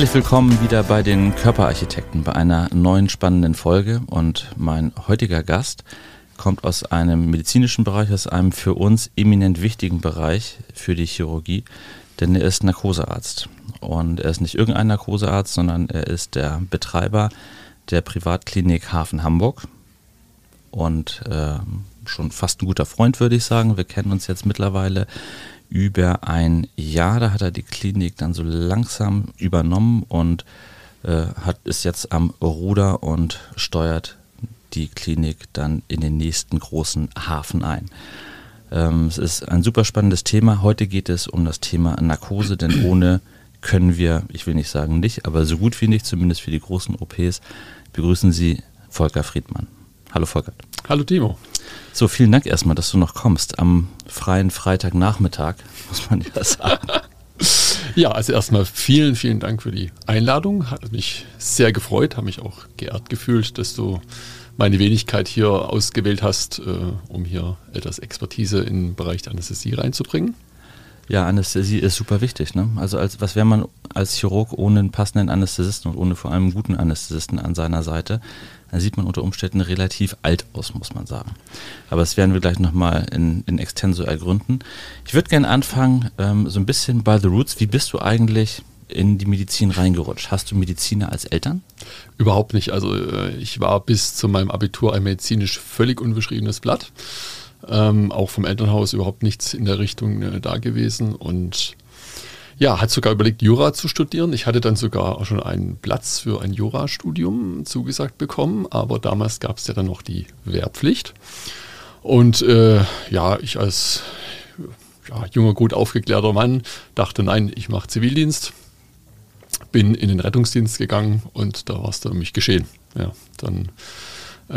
Herzlich willkommen wieder bei den Körperarchitekten bei einer neuen spannenden Folge. Und mein heutiger Gast kommt aus einem medizinischen Bereich, aus einem für uns eminent wichtigen Bereich für die Chirurgie, denn er ist Narkosearzt. Und er ist nicht irgendein Narkosearzt, sondern er ist der Betreiber der Privatklinik Hafen Hamburg. Und äh, schon fast ein guter Freund, würde ich sagen. Wir kennen uns jetzt mittlerweile über ein Jahr. Da hat er die Klinik dann so langsam übernommen und äh, hat ist jetzt am Ruder und steuert die Klinik dann in den nächsten großen Hafen ein. Ähm, es ist ein super spannendes Thema. Heute geht es um das Thema Narkose, denn ohne können wir, ich will nicht sagen nicht, aber so gut wie nicht, zumindest für die großen OPs, begrüßen Sie Volker Friedmann. Hallo Volker. Hallo Timo. So, vielen Dank erstmal, dass du noch kommst am freien Freitagnachmittag, muss man ja sagen. Ja, also erstmal vielen, vielen Dank für die Einladung. Hat mich sehr gefreut, habe mich auch geehrt gefühlt, dass du meine Wenigkeit hier ausgewählt hast, äh, um hier etwas Expertise im Bereich der Anästhesie reinzubringen. Ja, Anästhesie ist super wichtig. Ne? Also als, was wäre man als Chirurg ohne einen passenden Anästhesisten und ohne vor allem einen guten Anästhesisten an seiner Seite? Dann sieht man unter Umständen relativ alt aus, muss man sagen. Aber das werden wir gleich nochmal in, in Extenso ergründen. Ich würde gerne anfangen, ähm, so ein bisschen by the roots. Wie bist du eigentlich in die Medizin reingerutscht? Hast du Mediziner als Eltern? Überhaupt nicht. Also äh, ich war bis zu meinem Abitur ein medizinisch völlig unbeschriebenes Blatt. Ähm, auch vom Elternhaus überhaupt nichts in der Richtung äh, da gewesen und ja, hat sogar überlegt, Jura zu studieren. Ich hatte dann sogar auch schon einen Platz für ein Jurastudium zugesagt bekommen, aber damals gab es ja dann noch die Wehrpflicht. Und äh, ja, ich als ja, junger, gut aufgeklärter Mann dachte, nein, ich mache Zivildienst. Bin in den Rettungsdienst gegangen und da war es dann um mich geschehen. Ja, dann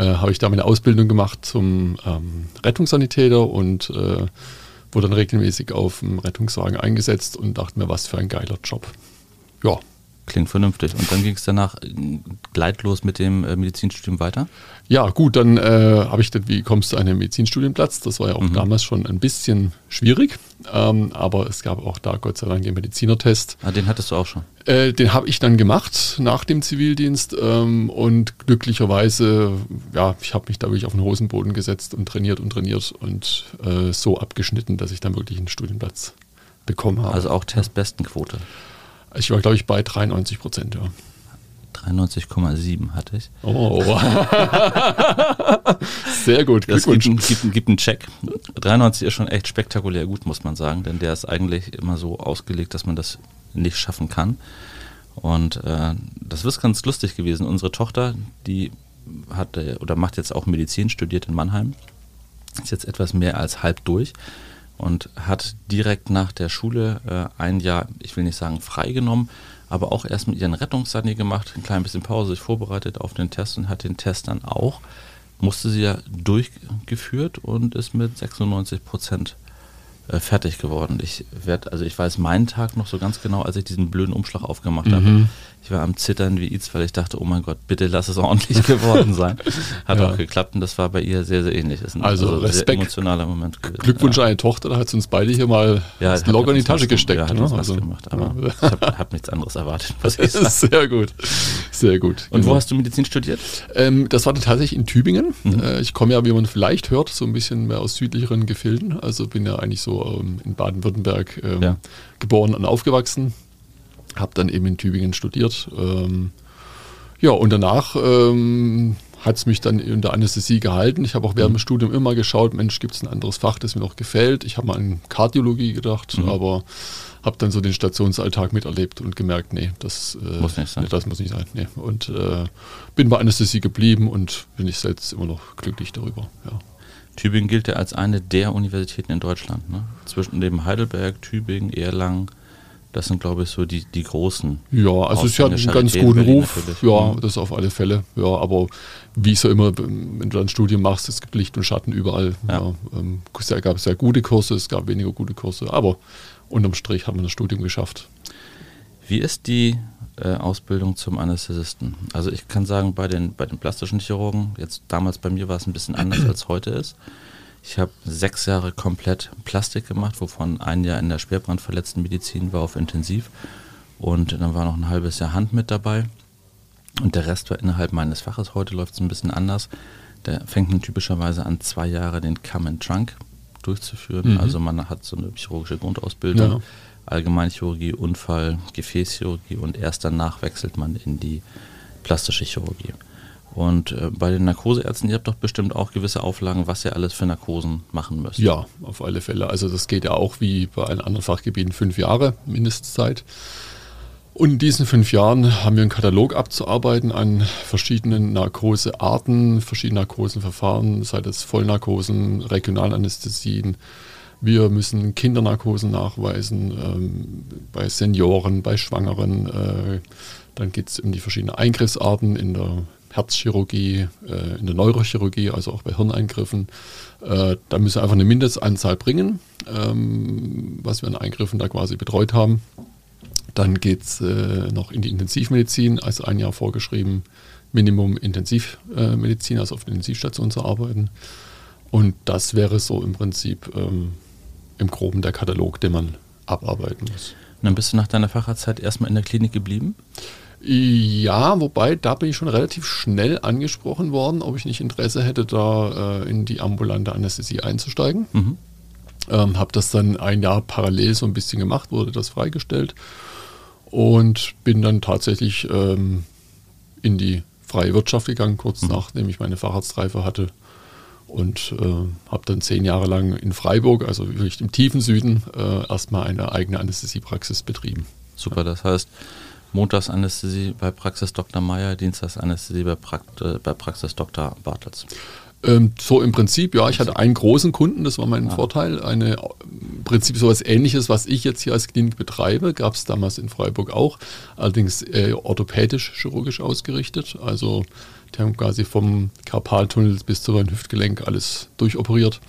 habe ich da meine Ausbildung gemacht zum ähm, Rettungssanitäter und äh, wurde dann regelmäßig auf dem Rettungswagen eingesetzt und dachte mir, was für ein geiler Job. Ja. Klingt vernünftig. Und dann ging es danach äh, gleitlos mit dem äh, Medizinstudium weiter? Ja, gut, dann äh, habe ich dann, wie kommst du an den Medizinstudienplatz? Das war ja auch mhm. damals schon ein bisschen schwierig, ähm, aber es gab auch da Gott sei Dank den Medizinertest. Ah, den hattest du auch schon? Äh, den habe ich dann gemacht nach dem Zivildienst ähm, und glücklicherweise, ja, ich habe mich da wirklich auf den Hosenboden gesetzt und trainiert und trainiert und äh, so abgeschnitten, dass ich dann wirklich einen Studienplatz bekommen habe. Also auch Testbestenquote? Ich war, glaube ich, bei 93 Prozent, ja. 93,7 hatte ich. Oh. Sehr gut. Das gibt, gibt, gibt einen Check. 93 ist schon echt spektakulär gut, muss man sagen, denn der ist eigentlich immer so ausgelegt, dass man das nicht schaffen kann. Und äh, das ist ganz lustig gewesen. Unsere Tochter, die hatte oder macht jetzt auch Medizin, studiert in Mannheim, ist jetzt etwas mehr als halb durch und hat direkt nach der Schule äh, ein Jahr, ich will nicht sagen freigenommen, aber auch erst mit ihren Rettungssani gemacht, ein klein bisschen Pause, sich vorbereitet auf den Test und hat den Test dann auch, musste sie ja durchgeführt und ist mit 96 Prozent äh, fertig geworden. Ich werde, also ich weiß meinen Tag noch so ganz genau, als ich diesen blöden Umschlag aufgemacht mhm. habe. Ich war am Zittern wie Iz, weil ich dachte, oh mein Gott, bitte lass es ordentlich geworden sein. Hat ja. auch geklappt und das war bei ihr sehr, sehr ähnlich. Ein also, also Respekt. sehr emotionaler Moment gewesen. Glückwunsch ja. an eine Tochter, da hat sie uns beide hier mal ja, das Log in die Tasche gesteckt. Ja, hat ne? also, gemacht, aber ich habe hab nichts anderes erwartet. Was ich sehr gut, sehr gut. Und genau. wo hast du Medizin studiert? Ähm, das war tatsächlich in Tübingen. Mhm. Äh, ich komme ja, wie man vielleicht hört, so ein bisschen mehr aus südlicheren Gefilden. Also bin ja eigentlich so ähm, in Baden-Württemberg ähm, geboren und aufgewachsen habe dann eben in Tübingen studiert. Ähm, ja, und danach ähm, hat es mich dann in der Anästhesie gehalten. Ich habe auch während mhm. dem Studium immer geschaut, Mensch, gibt es ein anderes Fach, das mir noch gefällt. Ich habe mal an Kardiologie gedacht, mhm. aber habe dann so den Stationsalltag miterlebt und gemerkt, nee, das äh, muss nicht sein. Nee, das muss nicht sein. Nee. Und äh, bin bei Anästhesie geblieben und bin ich selbst immer noch glücklich darüber. Ja. Tübingen gilt ja als eine der Universitäten in Deutschland. Ne? Zwischen dem Heidelberg, Tübingen, Erlangen, das sind, glaube ich, so die, die großen. Ja, also es hat einen ganz guten Ruf. Ja, mhm. das auf alle Fälle. Ja, aber wie so immer, wenn du ein Studium machst, es gibt Licht und Schatten überall. Ja. Ja, ähm, es gab sehr gute Kurse, es gab weniger gute Kurse, aber unterm Strich haben wir das Studium geschafft. Wie ist die äh, Ausbildung zum Anästhesisten? Also ich kann sagen, bei den, bei den plastischen Chirurgen, jetzt damals bei mir war es ein bisschen anders als heute ist. Ich habe sechs Jahre komplett Plastik gemacht, wovon ein Jahr in der schwerbrandverletzten Medizin war auf Intensiv. und dann war noch ein halbes Jahr Hand mit dabei und der Rest war innerhalb meines Faches. Heute läuft es ein bisschen anders. Da fängt man typischerweise an, zwei Jahre den Come and Trunk durchzuführen. Mhm. Also man hat so eine chirurgische Grundausbildung, ja. Allgemeinchirurgie, Unfall, Gefäßchirurgie und erst danach wechselt man in die plastische Chirurgie. Und äh, bei den Narkoseärzten, ihr habt doch bestimmt auch gewisse Auflagen, was ihr alles für Narkosen machen müsst. Ja, auf alle Fälle. Also das geht ja auch wie bei allen anderen Fachgebieten fünf Jahre Mindestzeit. Und in diesen fünf Jahren haben wir einen Katalog abzuarbeiten an verschiedenen Narkosearten, verschiedenen Narkosenverfahren, sei das Vollnarkosen, Regionalanästhesien. Wir müssen Kindernarkosen nachweisen, ähm, bei Senioren, bei Schwangeren. Äh, dann geht es um die verschiedenen Eingriffsarten in der Herzchirurgie, äh, in der Neurochirurgie, also auch bei Hirneingriffen. Äh, da müssen wir einfach eine Mindestanzahl bringen, ähm, was wir an Eingriffen da quasi betreut haben. Dann geht es äh, noch in die Intensivmedizin, als ein Jahr vorgeschrieben, Minimum Intensivmedizin, also auf der Intensivstation zu arbeiten. Und das wäre so im Prinzip ähm, im Groben der Katalog, den man abarbeiten muss. Und dann bist du nach deiner Facharztzeit erstmal in der Klinik geblieben? Ja, wobei da bin ich schon relativ schnell angesprochen worden, ob ich nicht Interesse hätte, da äh, in die ambulante Anästhesie einzusteigen. Mhm. Ähm, habe das dann ein Jahr parallel so ein bisschen gemacht, wurde das freigestellt und bin dann tatsächlich ähm, in die freie Wirtschaft gegangen, kurz mhm. nachdem ich meine Facharztreife hatte und äh, habe dann zehn Jahre lang in Freiburg, also wirklich im tiefen Süden, äh, erstmal eine eigene Anästhesiepraxis betrieben. Super, das heißt, Montagsanästhesie bei Praxis Dr. Meyer, Dienstagsanästhesie bei, Prakt äh, bei Praxis Dr. Bartels. Ähm, so im Prinzip, ja, ich hatte einen großen Kunden, das war mein ja. Vorteil. Eine, Im Prinzip sowas ähnliches, was ich jetzt hier als Klinik betreibe, gab es damals in Freiburg auch, allerdings äh, orthopädisch-chirurgisch ausgerichtet. Also die haben quasi vom Karpaltunnel bis zu meinem Hüftgelenk alles durchoperiert.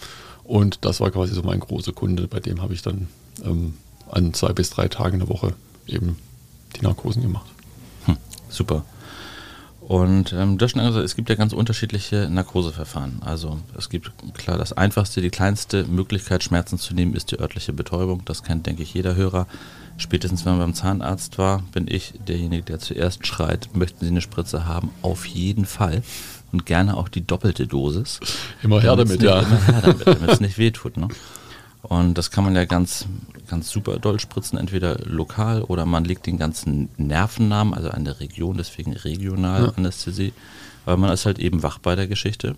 Und das war quasi so mein großer Kunde, bei dem habe ich dann ähm, an zwei bis drei Tagen in der Woche eben die Narkosen gemacht. Hm, super. Und ähm, du hast schon gesagt, es gibt ja ganz unterschiedliche Narkoseverfahren. Also es gibt klar das einfachste, die kleinste Möglichkeit, Schmerzen zu nehmen, ist die örtliche Betäubung. Das kennt, denke ich, jeder Hörer. Spätestens wenn man beim Zahnarzt war, bin ich derjenige, der zuerst schreit, möchten Sie eine Spritze haben? Auf jeden Fall. Und gerne auch die doppelte Dosis. Immer her damit, ja. Immer her damit, damit es nicht wehtut. Ne? Und das kann man ja ganz, ganz super doll spritzen, entweder lokal oder man legt den ganzen Nervennamen, also an der Region, deswegen Regionalanästhesie, ja. weil man ist halt eben wach bei der Geschichte.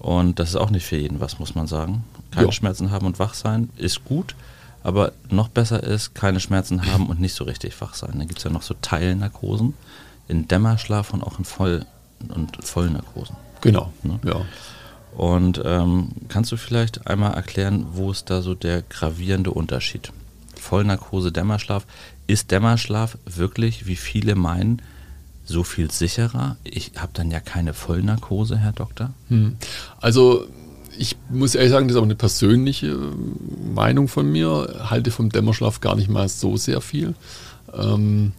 Und das ist auch nicht für jeden was, muss man sagen. Keine ja. Schmerzen haben und wach sein ist gut, aber noch besser ist, keine Schmerzen haben und nicht so richtig wach sein. Dann gibt es ja noch so Teilnarkosen in Dämmerschlaf und auch in Voll- und Vollnarkosen. Genau, ne? ja. Und ähm, kannst du vielleicht einmal erklären, wo ist da so der gravierende Unterschied? Vollnarkose, Dämmerschlaf. Ist Dämmerschlaf wirklich, wie viele meinen, so viel sicherer? Ich habe dann ja keine Vollnarkose, Herr Doktor. Hm. Also ich muss ehrlich sagen, das ist aber eine persönliche äh, Meinung von mir. Halte vom Dämmerschlaf gar nicht mal so sehr viel, ähm,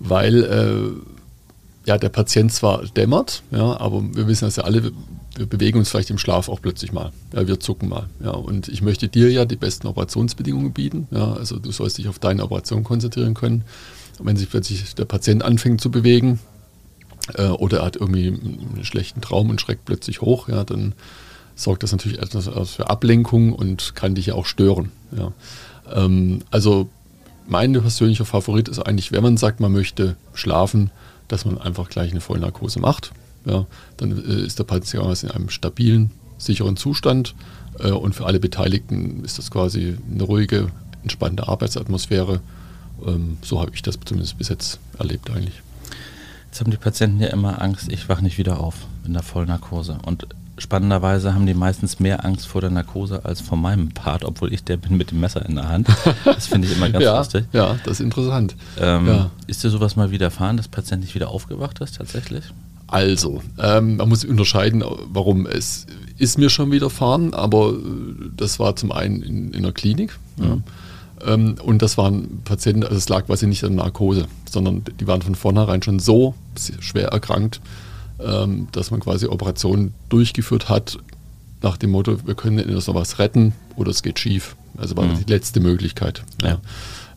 weil äh, ja der Patient zwar dämmert, ja, aber wir wissen das ja alle, wir bewegen uns vielleicht im Schlaf auch plötzlich mal. Ja, wir zucken mal. Ja, und ich möchte dir ja die besten Operationsbedingungen bieten. Ja, also du sollst dich auf deine Operation konzentrieren können. Und wenn sich plötzlich der Patient anfängt zu bewegen äh, oder er hat irgendwie einen schlechten Traum und schreckt plötzlich hoch, ja, dann sorgt das natürlich etwas für Ablenkung und kann dich ja auch stören. Ja. Ähm, also mein persönlicher Favorit ist eigentlich, wenn man sagt, man möchte schlafen, dass man einfach gleich eine Vollnarkose macht ja, dann äh, ist der Patient in einem stabilen, sicheren Zustand äh, und für alle Beteiligten ist das quasi eine ruhige, entspannte Arbeitsatmosphäre. Ähm, so habe ich das zumindest bis jetzt erlebt eigentlich. Jetzt haben die Patienten ja immer Angst, ich wache nicht wieder auf in der Vollnarkose. Und spannenderweise haben die meistens mehr Angst vor der Narkose als vor meinem Part, obwohl ich der bin mit dem Messer in der Hand. Das finde ich immer ganz ja, lustig. Ja, das ist interessant. Ähm, ja. Ist dir sowas mal widerfahren, dass Patient nicht wieder aufgewacht ist tatsächlich? Also, ähm, man muss unterscheiden, warum es ist mir schon widerfahren, aber äh, das war zum einen in, in der Klinik. Mhm. Ja. Ähm, und das waren Patienten, also es lag quasi nicht an Narkose, sondern die waren von vornherein schon so schwer erkrankt, ähm, dass man quasi Operationen durchgeführt hat nach dem Motto, wir können entweder noch was retten oder es geht schief. Also war mhm. die letzte Möglichkeit. Ja.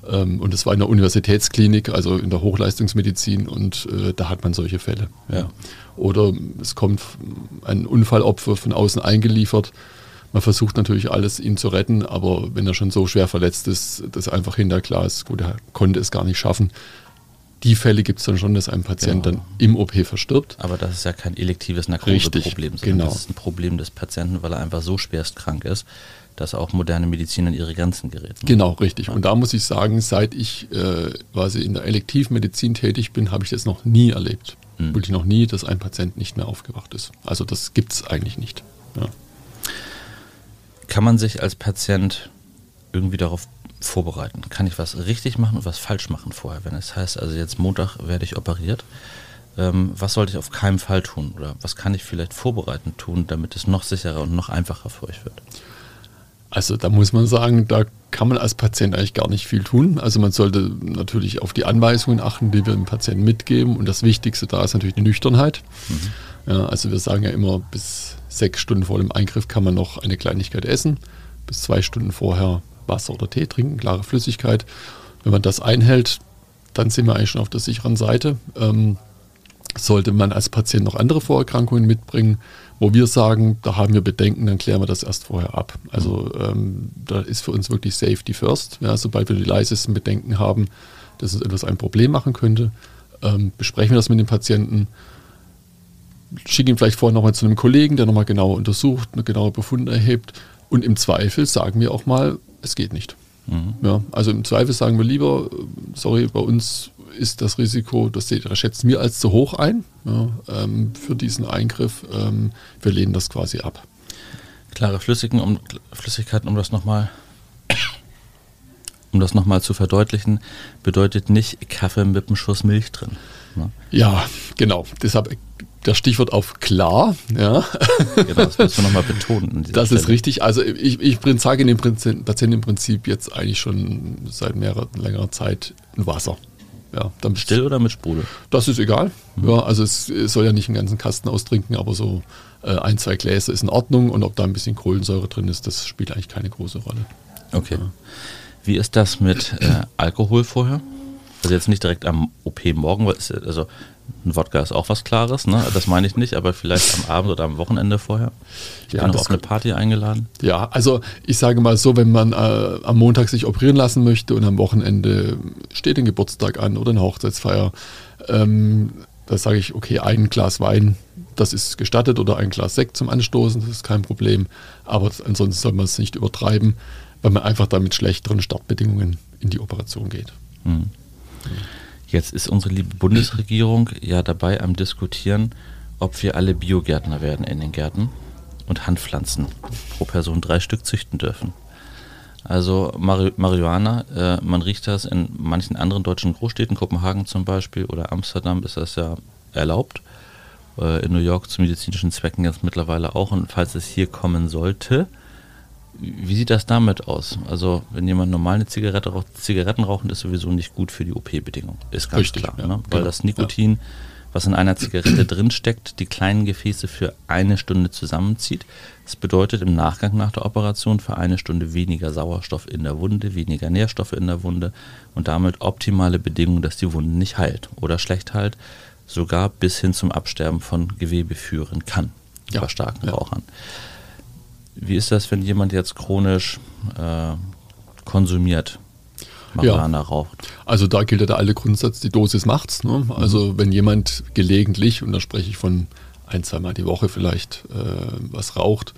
Ähm, und es war in der Universitätsklinik, also in der Hochleistungsmedizin und äh, da hat man solche Fälle. Ja. Oder es kommt ein Unfallopfer von außen eingeliefert. Man versucht natürlich alles, ihn zu retten, aber wenn er schon so schwer verletzt ist, dass einfach hinter ist, gut, er konnte es gar nicht schaffen. Die Fälle gibt es dann schon, dass ein Patient genau. dann im OP verstirbt. Aber das ist ja kein elektives Narkoseproblem, sondern genau. das ist ein Problem des Patienten, weil er einfach so schwerst krank ist, dass auch moderne Medizin an ihre Grenzen gerät. Ne? Genau, richtig. Und da muss ich sagen, seit ich äh, quasi in der Elektivmedizin tätig bin, habe ich das noch nie erlebt. Mhm. Wirklich noch nie, dass ein Patient nicht mehr aufgewacht ist. Also das gibt es eigentlich nicht. Ja. Kann man sich als Patient irgendwie darauf vorbereiten? Kann ich was richtig machen und was falsch machen vorher? Wenn es heißt, also jetzt Montag werde ich operiert, ähm, was sollte ich auf keinen Fall tun? Oder was kann ich vielleicht vorbereitend tun, damit es noch sicherer und noch einfacher für euch wird? Also da muss man sagen, da kann man als Patient eigentlich gar nicht viel tun. Also man sollte natürlich auf die Anweisungen achten, die wir dem Patienten mitgeben. Und das Wichtigste da ist natürlich die Nüchternheit. Mhm. Ja, also wir sagen ja immer, bis sechs Stunden vor dem Eingriff kann man noch eine Kleinigkeit essen. Bis zwei Stunden vorher Wasser oder Tee trinken, klare Flüssigkeit. Wenn man das einhält, dann sind wir eigentlich schon auf der sicheren Seite. Ähm, sollte man als Patient noch andere Vorerkrankungen mitbringen, wo wir sagen, da haben wir Bedenken, dann klären wir das erst vorher ab. Also ähm, da ist für uns wirklich Safety First. Ja, sobald wir die leisesten Bedenken haben, dass es etwas ein Problem machen könnte, ähm, besprechen wir das mit dem Patienten, schicken ihn vielleicht vorher nochmal zu einem Kollegen, der nochmal genauer untersucht, eine genaue Befund erhebt und im Zweifel sagen wir auch mal, es geht nicht. Mhm. Ja, also im Zweifel sagen wir lieber, sorry, bei uns ist das Risiko, das schätzen wir als zu hoch ein ja, ähm, für diesen Eingriff. Ähm, wir lehnen das quasi ab. Klare Flüssigen, um, Flüssigkeiten, um das nochmal um das nochmal zu verdeutlichen, bedeutet nicht Kaffee mit einem Schuss Milch drin. Ne? Ja, genau. Deshalb das Stichwort auf klar. Ja. Genau, das musst du nochmal betonen. Das Stelle. ist richtig. Also ich, ich sage dem Patienten im Prinzip jetzt eigentlich schon seit mehrerer, längerer Zeit ein Wasser. Ja, damit Still oder mit Sprudel? Das ist egal. Mhm. Ja, also es, es, soll ja nicht einen ganzen Kasten austrinken, aber so äh, ein, zwei Gläser ist in Ordnung und ob da ein bisschen Kohlensäure drin ist, das spielt eigentlich keine große Rolle. Okay. Ja. Wie ist das mit äh, Alkohol vorher? Also jetzt nicht direkt am OP morgen, also ein Wodka ist auch was Klares, ne? das meine ich nicht, aber vielleicht am Abend oder am Wochenende vorher. Ich ja, bin noch auf eine Party eingeladen. Ja, also ich sage mal so, wenn man äh, am Montag sich operieren lassen möchte und am Wochenende steht ein Geburtstag an oder eine Hochzeitsfeier, ähm, da sage ich, okay, ein Glas Wein, das ist gestattet oder ein Glas Sekt zum Anstoßen, das ist kein Problem. Aber ansonsten soll man es nicht übertreiben, weil man einfach damit schlechteren Startbedingungen in die Operation geht. Mhm. Jetzt ist unsere liebe Bundesregierung ja dabei am Diskutieren, ob wir alle Biogärtner werden in den Gärten und Handpflanzen pro Person drei Stück züchten dürfen. Also Mari Marihuana, äh, man riecht das in manchen anderen deutschen Großstädten, Kopenhagen zum Beispiel oder Amsterdam ist das ja erlaubt. Äh, in New York zu medizinischen Zwecken jetzt mittlerweile auch. Und falls es hier kommen sollte, wie sieht das damit aus? Also, wenn jemand normal eine Zigarette raucht, Zigaretten rauchen ist sowieso nicht gut für die OP-Bedingung. Ist ganz Richtig, klar. Ja, ne? Weil genau. das Nikotin, ja. was in einer Zigarette drinsteckt, die kleinen Gefäße für eine Stunde zusammenzieht. Das bedeutet im Nachgang nach der Operation für eine Stunde weniger Sauerstoff in der Wunde, weniger Nährstoffe in der Wunde und damit optimale Bedingungen, dass die Wunde nicht heilt oder schlecht heilt, sogar bis hin zum Absterben von Gewebe führen kann ja. bei starken Rauchern. Wie ist das, wenn jemand jetzt chronisch äh, konsumiert? Marihuana ja. raucht. Also da gilt ja der alte Grundsatz, die Dosis macht's. Ne? Also mhm. wenn jemand gelegentlich, und da spreche ich von ein, zweimal die Woche vielleicht, äh, was raucht,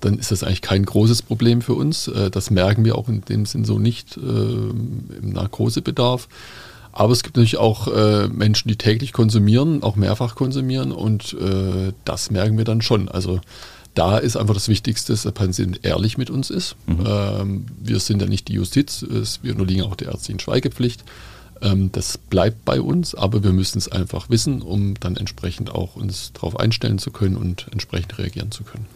dann ist das eigentlich kein großes Problem für uns. Äh, das merken wir auch in dem Sinn so nicht äh, im Narkosebedarf. Aber es gibt natürlich auch äh, Menschen, die täglich konsumieren, auch mehrfach konsumieren und äh, das merken wir dann schon. Also da ist einfach das Wichtigste, dass der Patient ehrlich mit uns ist. Mhm. Ähm, wir sind ja nicht die Justiz, wir unterliegen auch der ärztlichen Schweigepflicht. Ähm, das bleibt bei uns, aber wir müssen es einfach wissen, um dann entsprechend auch uns darauf einstellen zu können und entsprechend reagieren zu können.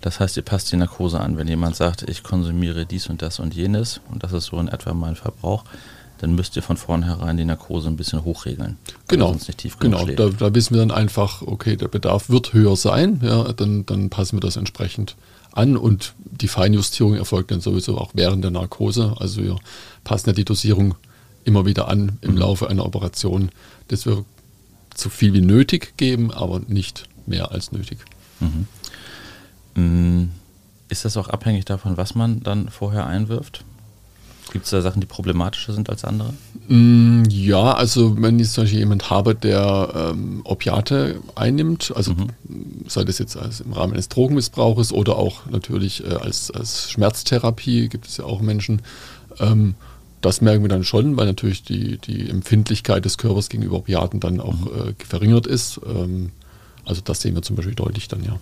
Das heißt, ihr passt die Narkose an. Wenn jemand sagt, ich konsumiere dies und das und jenes und das ist so in etwa mein Verbrauch, dann müsst ihr von vornherein die Narkose ein bisschen hochregeln. Genau, sonst nicht tief genau. Da, da, wissen wir dann einfach, okay, der Bedarf wird höher sein, ja, dann, dann passen wir das entsprechend an und die Feinjustierung erfolgt dann sowieso auch während der Narkose. Also wir passen ja die Dosierung immer wieder an im mhm. Laufe einer Operation, dass wir so viel wie nötig geben, aber nicht mehr als nötig. Mhm. Mm, ist das auch abhängig davon, was man dann vorher einwirft? Gibt es da Sachen, die problematischer sind als andere? Mm, ja, also wenn ich zum Beispiel jemand habe, der ähm, Opiate einnimmt, also mhm. sei das jetzt als im Rahmen eines Drogenmissbrauches oder auch natürlich äh, als, als Schmerztherapie, gibt es ja auch Menschen, ähm, das merken wir dann schon, weil natürlich die, die Empfindlichkeit des Körpers gegenüber Opiaten dann auch mhm. äh, verringert ist. Ähm, also das sehen wir zum Beispiel deutlich dann, ja.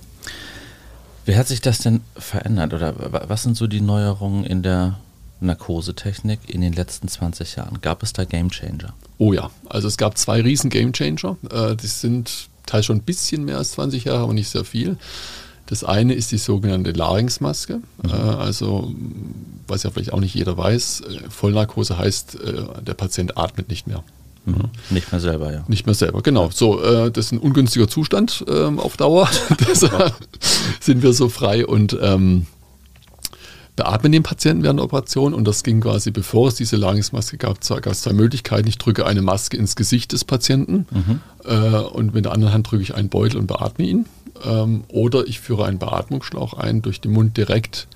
Wie hat sich das denn verändert oder was sind so die Neuerungen in der Narkosetechnik in den letzten 20 Jahren? Gab es da Game Changer? Oh ja, also es gab zwei riesen Game Changer. Äh, die sind teils schon ein bisschen mehr als 20 Jahre, aber nicht sehr viel. Das eine ist die sogenannte Larynxmaske. Mhm. Äh, also, was ja vielleicht auch nicht jeder weiß, äh, Vollnarkose heißt, der Patient atmet nicht mehr. Mhm. Nicht mehr selber, ja. Nicht mehr selber, genau. So, äh, das ist ein ungünstiger Zustand ähm, auf Dauer. Deshalb sind wir so frei und ähm, beatmen den Patienten während der Operation. Und das ging quasi, bevor es diese Larynxmaske gab, gab es zwei Möglichkeiten. Ich drücke eine Maske ins Gesicht des Patienten mhm. äh, und mit der anderen Hand drücke ich einen Beutel und beatme ihn. Ähm, oder ich führe einen Beatmungsschlauch ein, durch den Mund direkt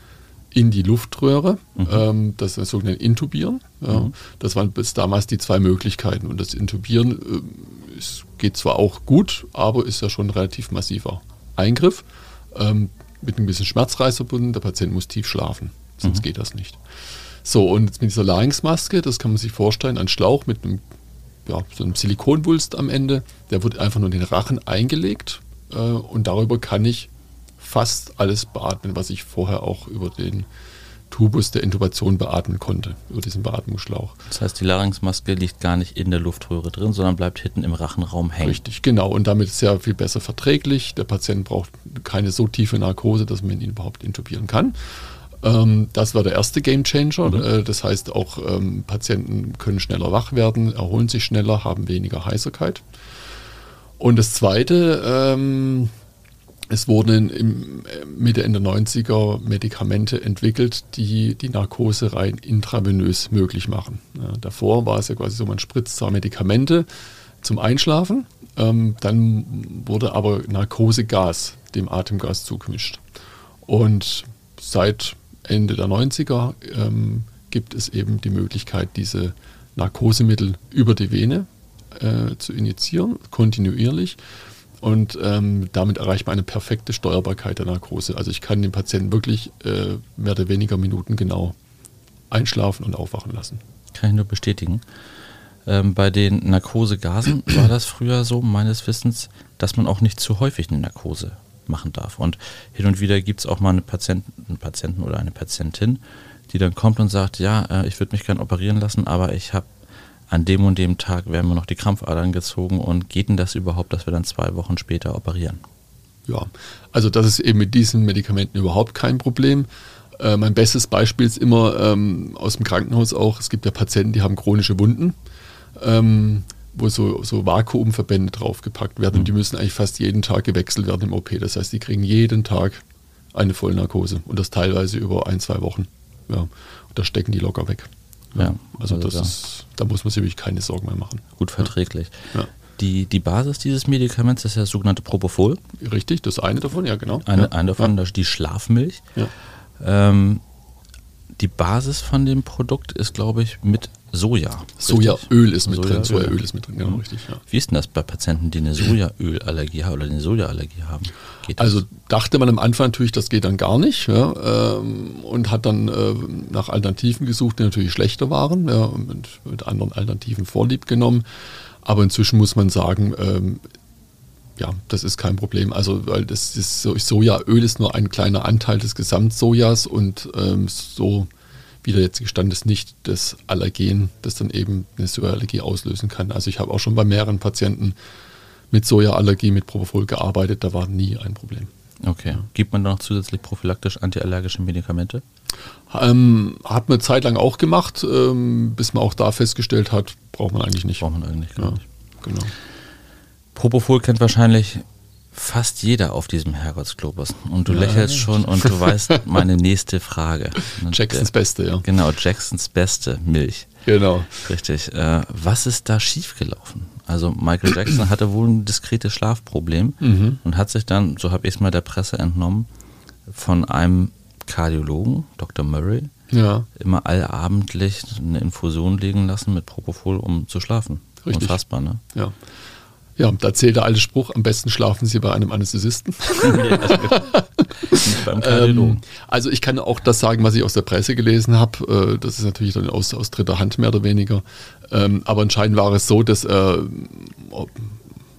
in die Luftröhre, mhm. ähm, das ist das sogenannte Intubieren. Ja. Mhm. Das waren bis damals die zwei Möglichkeiten. Und das Intubieren äh, ist, geht zwar auch gut, aber ist ja schon ein relativ massiver Eingriff. Ähm, mit einem bisschen Schmerzreiz verbunden. Der Patient muss tief schlafen, sonst mhm. geht das nicht. So, und mit dieser Larynxmaske, das kann man sich vorstellen, ein Schlauch mit einem, ja, so einem Silikonwulst am Ende, der wird einfach nur in den Rachen eingelegt äh, und darüber kann ich fast alles beatmen, was ich vorher auch über den Tubus der Intubation beatmen konnte, über diesen Beatmungsschlauch. Das heißt, die Larynxmaske liegt gar nicht in der Luftröhre drin, sondern bleibt hinten im Rachenraum hängen. Richtig, genau. Und damit ist ja viel besser verträglich. Der Patient braucht keine so tiefe Narkose, dass man ihn überhaupt intubieren kann. Ähm, das war der erste Game Changer. Mhm. Äh, das heißt, auch ähm, Patienten können schneller wach werden, erholen sich schneller, haben weniger Heiserkeit. Und das zweite, ähm, es wurden im Mitte, Ende 90er Medikamente entwickelt, die die Narkose rein intravenös möglich machen. Ja, davor war es ja quasi so, man spritzt zwar Medikamente zum Einschlafen, ähm, dann wurde aber Narkosegas dem Atemgas zugemischt. Und seit Ende der 90er ähm, gibt es eben die Möglichkeit, diese Narkosemittel über die Vene äh, zu injizieren, kontinuierlich. Und ähm, damit erreicht man eine perfekte Steuerbarkeit der Narkose. Also ich kann den Patienten wirklich äh, mehr oder weniger Minuten genau einschlafen und aufwachen lassen. Kann ich nur bestätigen. Ähm, bei den Narkosegasen war das früher so, meines Wissens, dass man auch nicht zu häufig eine Narkose machen darf. Und hin und wieder gibt es auch mal eine Patienten, einen Patienten oder eine Patientin, die dann kommt und sagt, ja, äh, ich würde mich gerne operieren lassen, aber ich habe an dem und dem Tag werden wir noch die Krampfadern gezogen und geht denn das überhaupt, dass wir dann zwei Wochen später operieren? Ja, also das ist eben mit diesen Medikamenten überhaupt kein Problem. Äh, mein bestes Beispiel ist immer ähm, aus dem Krankenhaus auch, es gibt ja Patienten, die haben chronische Wunden, ähm, wo so, so Vakuumverbände draufgepackt werden mhm. die müssen eigentlich fast jeden Tag gewechselt werden im OP. Das heißt, die kriegen jeden Tag eine Vollnarkose und das teilweise über ein, zwei Wochen. Ja, und da stecken die locker weg. Ja, also, also das ist, da muss man sich wirklich keine Sorgen mehr machen. Gut verträglich. Ja. Die, die Basis dieses Medikaments ist ja das sogenannte Propofol. Richtig, das ist eine davon, ja genau. Eine, ja. eine davon, ja. die Schlafmilch. Ja. Ähm, die Basis von dem Produkt ist, glaube ich, mit Soja. Sojaöl ist mit Sojaöl. drin. Sojaöl ist mit drin, genau, mhm. richtig. Ja. Wie ist denn das bei Patienten, die eine Sojaölallergie haben oder eine Sojaallergie haben? also dachte man am Anfang natürlich, das geht dann gar nicht ja, ähm, und hat dann äh, nach Alternativen gesucht, die natürlich schlechter waren ja, und mit, mit anderen Alternativen vorlieb genommen. Aber inzwischen muss man sagen, ähm, ja, das ist kein Problem. Also, weil das ist Sojaöl ist nur ein kleiner Anteil des Gesamtsojas und ähm, so wieder jetzt gestanden ist nicht das Allergen, das dann eben eine Sojaallergie auslösen kann. Also ich habe auch schon bei mehreren Patienten mit Sojaallergie, mit Propofol gearbeitet, da war nie ein Problem. Okay. Gibt man noch zusätzlich prophylaktisch antiallergische Medikamente? Ähm, hat man eine Zeit lang auch gemacht, ähm, bis man auch da festgestellt hat, braucht man eigentlich nicht. Braucht man eigentlich gar Ja, nicht. genau. Propofol kennt wahrscheinlich fast jeder auf diesem Herrgottsglobus. Und du Ja. lächelst schon und du weißt meine nächste Frage. Und Jacksons Beste, ja. Genau, Jacksons beste Milch. Genau. Richtig. Äh, was ist da schiefgelaufen? Also Michael Jackson hatte wohl ein diskretes Schlafproblem Mhm. und hat sich dann, so habe ich es mal der Presse entnommen, von einem Kardiologen, Dr. Murray, Ja, immer allabendlich eine Infusion legen lassen mit Propofol, um zu schlafen. Richtig. Unfassbar, ne? ja. Ja, da zählt der alte Spruch, am besten schlafen Sie bei einem Anästhesisten. Ähm, also ich kann auch das sagen, was ich aus der Presse gelesen habe. Äh, das ist natürlich dann aus, aus dritter Hand mehr oder weniger. Ähm, aber anscheinend war es so, dass äh, ob,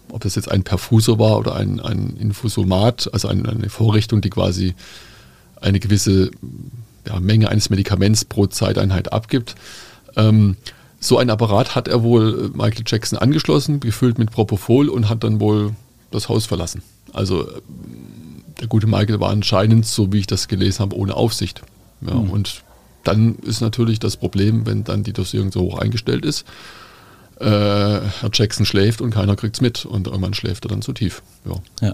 ob das jetzt ein Perfusor war oder ein, ein Infusomat, also ein, eine Vorrichtung, die quasi eine gewisse ja, Menge eines Medikaments pro Zeiteinheit abgibt. Ähm, so ein Apparat hat er wohl äh, Michael Jackson angeschlossen, gefüllt mit Propofol und hat dann wohl das Haus verlassen. Also äh, der gute Michael war anscheinend, so wie ich das gelesen habe, ohne Aufsicht. Ja, Und dann ist natürlich das Problem, wenn dann die Dosierung so hoch eingestellt ist, äh, Herr Jackson schläft und keiner kriegt es mit und irgendwann schläft er dann zu tief. Ja. Ja.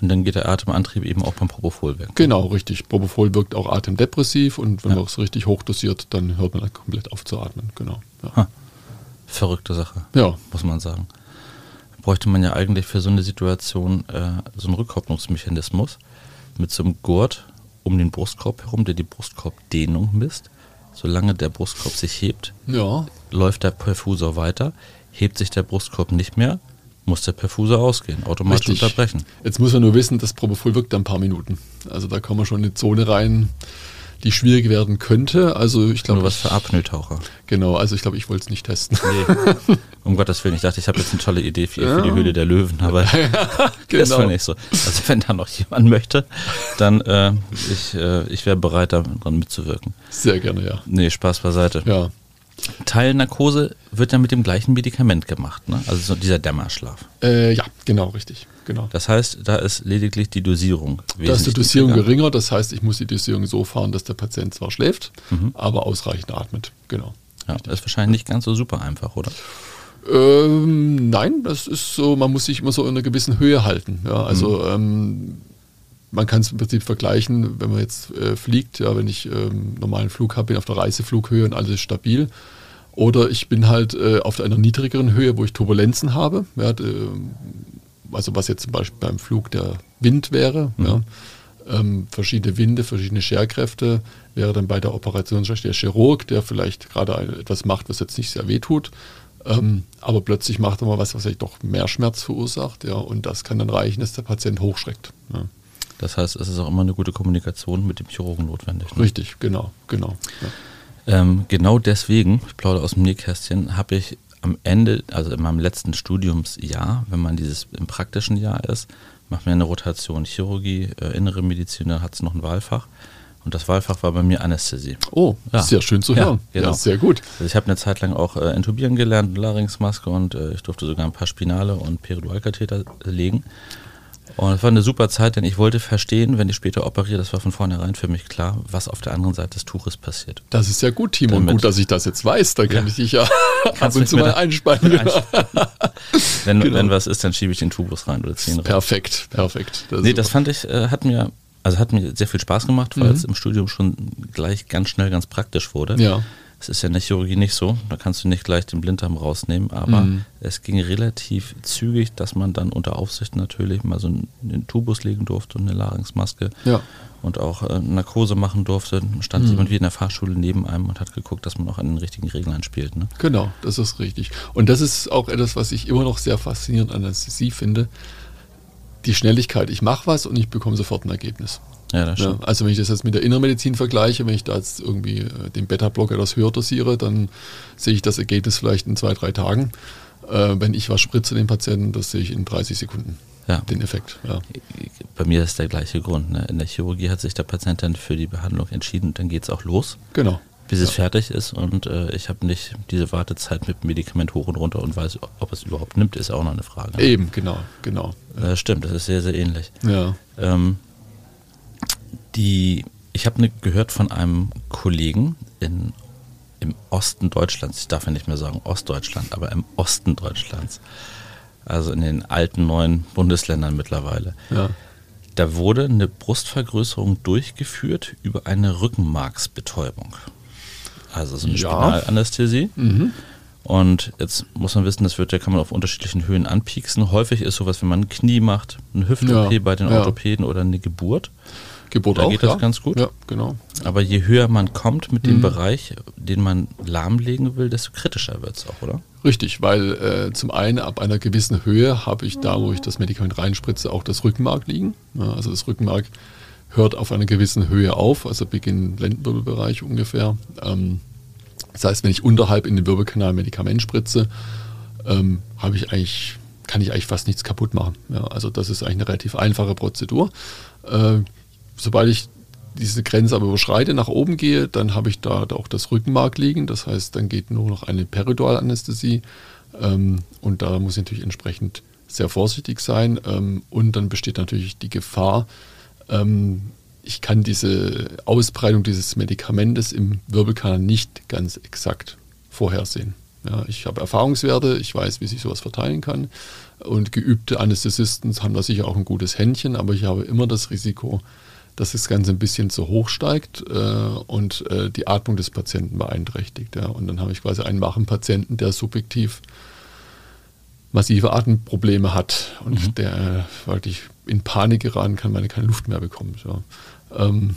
Und dann geht der Atemantrieb eben auch beim Propofol weg. Genau, richtig. Propofol wirkt auch atemdepressiv und wenn man es richtig hoch dosiert, dann hört man dann komplett auf zu atmen. Genau. Ja. Verrückte Sache, ja. muss man sagen. Bräuchte man ja eigentlich für so eine Situation äh, so einen Rückkopplungsmechanismus mit so einem Gurt um den Brustkorb herum, der die Brustkorbdehnung misst. Solange der Brustkorb sich hebt, Ja, läuft der Perfusor weiter. Hebt sich der Brustkorb nicht mehr, muss der Perfusor ausgehen, automatisch richtig. unterbrechen. Jetzt muss man nur wissen, das Propofol wirkt ein paar Minuten. Also da kommen wir schon in eine Zone rein, die schwierig werden könnte. Also ich glaube, Nur was für Apnoe-Taucher. genau, also ich glaube, ich wollte es nicht testen. Nee. um Gottes Willen, ich dachte, ich habe jetzt eine tolle Idee für, für die Höhle der Löwen, aber das Genau. war nicht so. Also wenn da noch jemand möchte, dann äh, ich, äh, ich wäre bereit, daran mitzuwirken. Sehr gerne, ja. Nee, Spaß beiseite. Ja, Teilnarkose wird ja mit dem gleichen Medikament gemacht, ne? also so dieser Dämmerschlaf. äh, ja, genau, richtig. Genau. Das heißt, da ist lediglich die Dosierung. Da ist die Dosierung geringer, das heißt, ich muss die Dosierung so fahren, dass der Patient zwar schläft, aber ausreichend atmet. Genau. Ja, das ist wahrscheinlich nicht ganz so super einfach, oder? Ähm, nein, das ist so, man muss sich immer so in einer gewissen Höhe halten. Ja, also ähm, man kann es im Prinzip vergleichen, wenn man jetzt äh, fliegt, ja, wenn ich ähm, normalen Flug habe, bin auf der Reiseflughöhe und alles ist stabil. Oder ich bin halt äh, auf einer niedrigeren Höhe, wo ich Turbulenzen habe. Ja, ähm, also was jetzt zum Beispiel beim Flug der Wind wäre. Ja. Ähm, verschiedene Winde, verschiedene Scherkräfte wäre dann bei der Operation der Chirurg, der vielleicht gerade etwas macht, was jetzt nicht sehr weh tut. Ähm, aber plötzlich macht er mal was, was vielleicht doch mehr Schmerz verursacht. Ja, und das kann dann reichen, dass der Patient hochschreckt. Ja. Das heißt, es ist auch immer eine gute Kommunikation mit dem Chirurgen notwendig. Ne? Richtig, genau, genau. Ja. Ähm, genau deswegen, ich plaudere aus dem Nähkästchen, habe ich am Ende, also in meinem letzten Studiumsjahr, wenn man dieses im praktischen Jahr ist, macht man eine Rotation Chirurgie, äh, innere Medizin, dann hat es noch ein Wahlfach. Und das Wahlfach war bei mir Anästhesie. Oh, Ja. sehr schön zu Ja, hören. genau. Ja, sehr gut. Also ich habe eine Zeit lang auch äh, intubieren gelernt, Larynxmaske und äh, ich durfte sogar ein paar Spinale und Peridualkatheter legen. Und es war eine super Zeit, denn ich wollte verstehen, wenn ich später operiere, das war von vornherein für mich klar, was auf der anderen Seite des Tuches passiert. Das ist ja gut, Timo. Und Damit- gut, dass ich das jetzt weiß. Da kann Ja. ich dich ja ab und zu mal einspannen. Wenn, Genau. wenn was ist, dann schiebe ich den Tubus rein oder ziehe ihn rein. Perfekt, perfekt. Das Nee, das fand ich, äh, hat mir, also hat mir sehr viel Spaß gemacht, weil Mhm. es im Studium schon gleich ganz schnell ganz praktisch wurde. Ja. Es ist ja in der Chirurgie nicht so, da kannst du nicht gleich den Blinddarm rausnehmen, aber Mhm. es ging relativ zügig, dass man dann unter Aufsicht natürlich mal so einen, Tubus legen durfte und eine Larynxmaske Ja. und auch äh, Narkose machen durfte. Stand Mhm. jemand wie in der Fahrschule neben einem und hat geguckt, dass man auch an den richtigen Reglern spielt. Ne? Genau, das ist richtig. Und das ist auch etwas, was ich immer noch sehr faszinierend an Anästhesie finde. Die Schnelligkeit. Ich mache was und ich bekomme sofort ein Ergebnis. Ja, das Ja, stimmt. also wenn ich das jetzt mit der Innenmedizin vergleiche, wenn ich da jetzt irgendwie äh, den Beta-Blocker etwas höher dosiere, dann sehe ich das Ergebnis vielleicht in zwei, drei Tagen. Äh, wenn ich was spritze den Patienten, das sehe ich in 30 Sekunden. Ja. Den Effekt. Ja. Bei mir ist der gleiche Grund. Ne? In der Chirurgie hat sich der Patient dann für die Behandlung entschieden und dann geht es auch los. Genau. bis es fertig ist und äh, ich habe nicht diese Wartezeit mit Medikament hoch und runter und weiß, ob es überhaupt nimmt, ist auch noch eine Frage. Eben, genau, genau. Äh, stimmt, das ist sehr, sehr ähnlich. Ja. Ähm, Die, ich habe ne, gehört von einem Kollegen in, im Osten Deutschlands, ich darf ja nicht mehr sagen Ostdeutschland, aber im Osten Deutschlands, also in den alten neuen Bundesländern mittlerweile. Ja. Da wurde eine Brustvergrößerung durchgeführt über eine Rückenmarksbetäubung. Also so eine ja. Spinalanästhesie. Mhm. Und jetzt muss man wissen, das wird, da kann man auf unterschiedlichen Höhen anpieksen. Häufig ist sowas, wenn man ein Knie macht, eine Hüft-OP ja, bei den Orthopäden oder eine Geburt. Geburt da auch, geht das ja. ganz gut. Ja, genau. Aber je höher man kommt mit dem mhm. Bereich, den man lahmlegen will, desto kritischer wird es auch, oder? Richtig, weil äh, zum einen ab einer gewissen Höhe habe ich da, wo ich das Medikament reinspritze, auch das Rückenmark liegen. Ja, also das Rückenmark hört auf einer gewissen Höhe auf, also Beginn Lendenwirbelbereich ungefähr. Ähm, das heißt, wenn ich unterhalb in den Wirbelkanal Medikament spritze, ähm, habe ich eigentlich, kann ich eigentlich fast nichts kaputt machen. Ja, also das ist eigentlich eine relativ einfache Prozedur. Äh, sobald ich diese Grenze aber überschreite, nach oben gehe, dann habe ich da, auch das Rückenmark liegen. Das heißt, dann geht nur noch eine Peridualanästhesie. Ähm, und da muss ich natürlich entsprechend sehr vorsichtig sein. Ähm, und dann besteht natürlich die Gefahr, ähm, ich kann diese Ausbreitung dieses Medikamentes im Wirbelkanal nicht ganz exakt vorhersehen. Ja, ich habe Erfahrungswerte, ich weiß, wie sich sowas verteilen kann. Und geübte Anästhesisten haben da sicher auch ein gutes Händchen, aber ich habe immer das Risiko, dass das Ganze ein bisschen zu hoch steigt äh, und äh, die Atmung des Patienten beeinträchtigt. Ja. Und dann habe ich quasi einen wachen Patienten, der subjektiv massive Atemprobleme hat und mhm. der wirklich in Panik geraten kann, weil er keine Luft mehr bekommt. Ja. Ähm,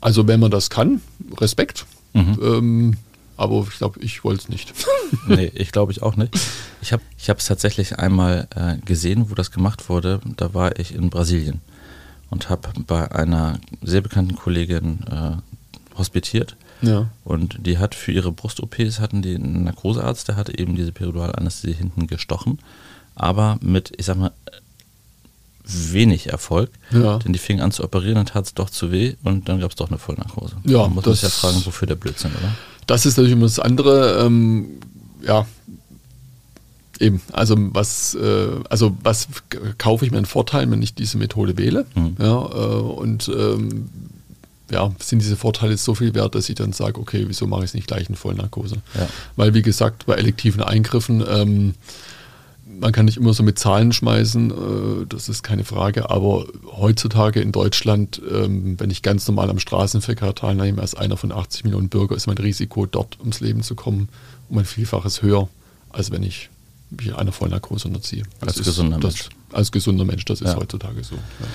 also wenn man das kann, Respekt. Mhm. Ähm, aber ich glaube, ich wollte es nicht. nee, ich glaube ich auch nicht. Ich habe es tatsächlich einmal äh, gesehen, wo das gemacht wurde. Da war ich in Brasilien und habe bei einer sehr bekannten Kollegin äh, hospitiert. Ja. Und die hat für ihre Brust-OPs hatten die einen Narkosearzt, der hatte eben diese Peridualanästhesie hinten gestochen, aber mit, ich sag mal, wenig Erfolg, ja. denn die fingen an zu operieren und hat es doch zu weh und dann gab es doch eine Vollnarkose. Ja, man muss das, ja fragen, wofür der Blödsinn, oder? Das ist natürlich immer das andere. Ähm, ja, eben. Also was, äh, also was kaufe ich mir einen Vorteil, wenn ich diese Methode wähle? Mhm. Ja, äh, und ähm, ja, sind diese Vorteile so viel wert, dass ich dann sage, okay, wieso mache ich es nicht gleich in Vollnarkose? Ja. Weil, wie gesagt, bei elektiven Eingriffen ähm, man kann nicht immer so mit Zahlen schmeißen, äh, das ist keine Frage, aber heutzutage in Deutschland, ähm, wenn ich ganz normal am Straßenverkehr teilnehme, als einer von 80 Millionen Bürger, ist mein Risiko, dort ums Leben zu kommen, um ein Vielfaches höher, als wenn ich mich einer Vollnarkose unterziehe. Das als gesunder das, Mensch. Als gesunder Mensch, das ist ja. heutzutage so. Ja.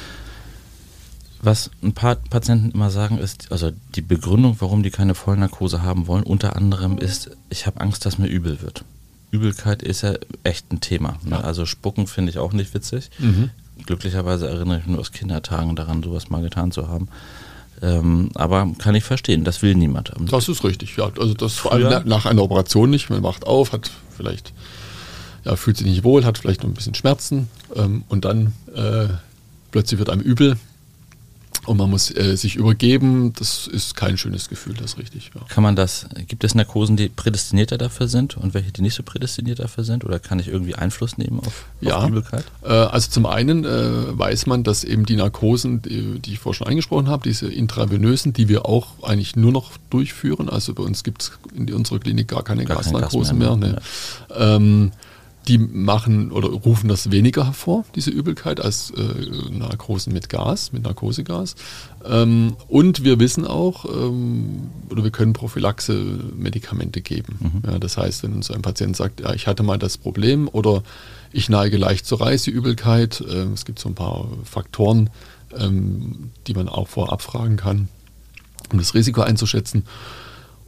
Was ein paar Patienten immer sagen, ist, also die Begründung, warum die keine Vollnarkose haben wollen, unter anderem ist, ich habe Angst, dass mir übel wird. Übelkeit ist ja echt ein Thema. Ne? Ja. Also Spucken finde ich auch nicht witzig. Mhm. Glücklicherweise erinnere ich mich nur aus Kindertagen daran, sowas mal getan zu haben. Ähm, aber kann ich verstehen, das will niemand. Das ist richtig, ja. Also das vor allem nach einer Operation nicht. Man wacht auf, hat vielleicht, ja, fühlt sich nicht wohl, hat vielleicht noch ein bisschen Schmerzen ähm, und dann äh, plötzlich wird einem übel und man muss äh, sich übergeben. Das ist kein schönes Gefühl, das ist richtig. Ja. Kann man das, gibt es Narkosen, die prädestinierter dafür sind und welche, die nicht so prädestiniert dafür sind? Oder kann ich irgendwie Einfluss nehmen auf, ja, auf Übelkeit? Äh, also zum einen äh, weiß man, dass eben die Narkosen, die, die ich vorher schon angesprochen habe, diese intravenösen, die wir auch eigentlich nur noch durchführen, also bei uns gibt es in unserer Klinik gar keine gar Gasnarkosen mehr. mehr ne? ja. ähm, die machen oder rufen das weniger hervor, diese Übelkeit, als äh, Narkosen mit Gas, mit Narkosegas. Ähm, und wir wissen auch, ähm, oder wir können Prophylaxe-Medikamente geben. Mhm. Ja, das heißt, wenn uns ein Patient sagt, ja, ich hatte mal das Problem oder ich neige leicht zur Reiseübelkeit, äh, es gibt so ein paar Faktoren, ähm, die man auch vorab fragen kann, um das Risiko einzuschätzen.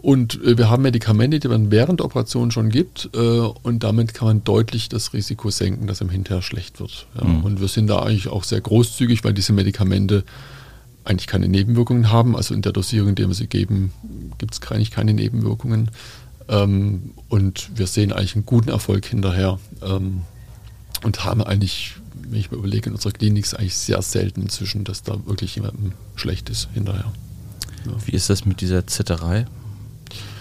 Und äh, wir haben Medikamente, die man während der Operation schon gibt äh, und damit kann man deutlich das Risiko senken, dass ihm hinterher schlecht wird. Ja. Mhm. Und wir sind da eigentlich auch sehr großzügig, weil diese Medikamente eigentlich keine Nebenwirkungen haben. Also in der Dosierung, in der wir sie geben, gibt es eigentlich keine Nebenwirkungen. Ähm, und wir sehen eigentlich einen guten Erfolg hinterher ähm, und haben eigentlich, wenn ich mir überlege, in unserer Klinik ist eigentlich sehr selten inzwischen, dass da wirklich jemandem schlecht ist hinterher. Ja. Wie ist das mit dieser Zitterei?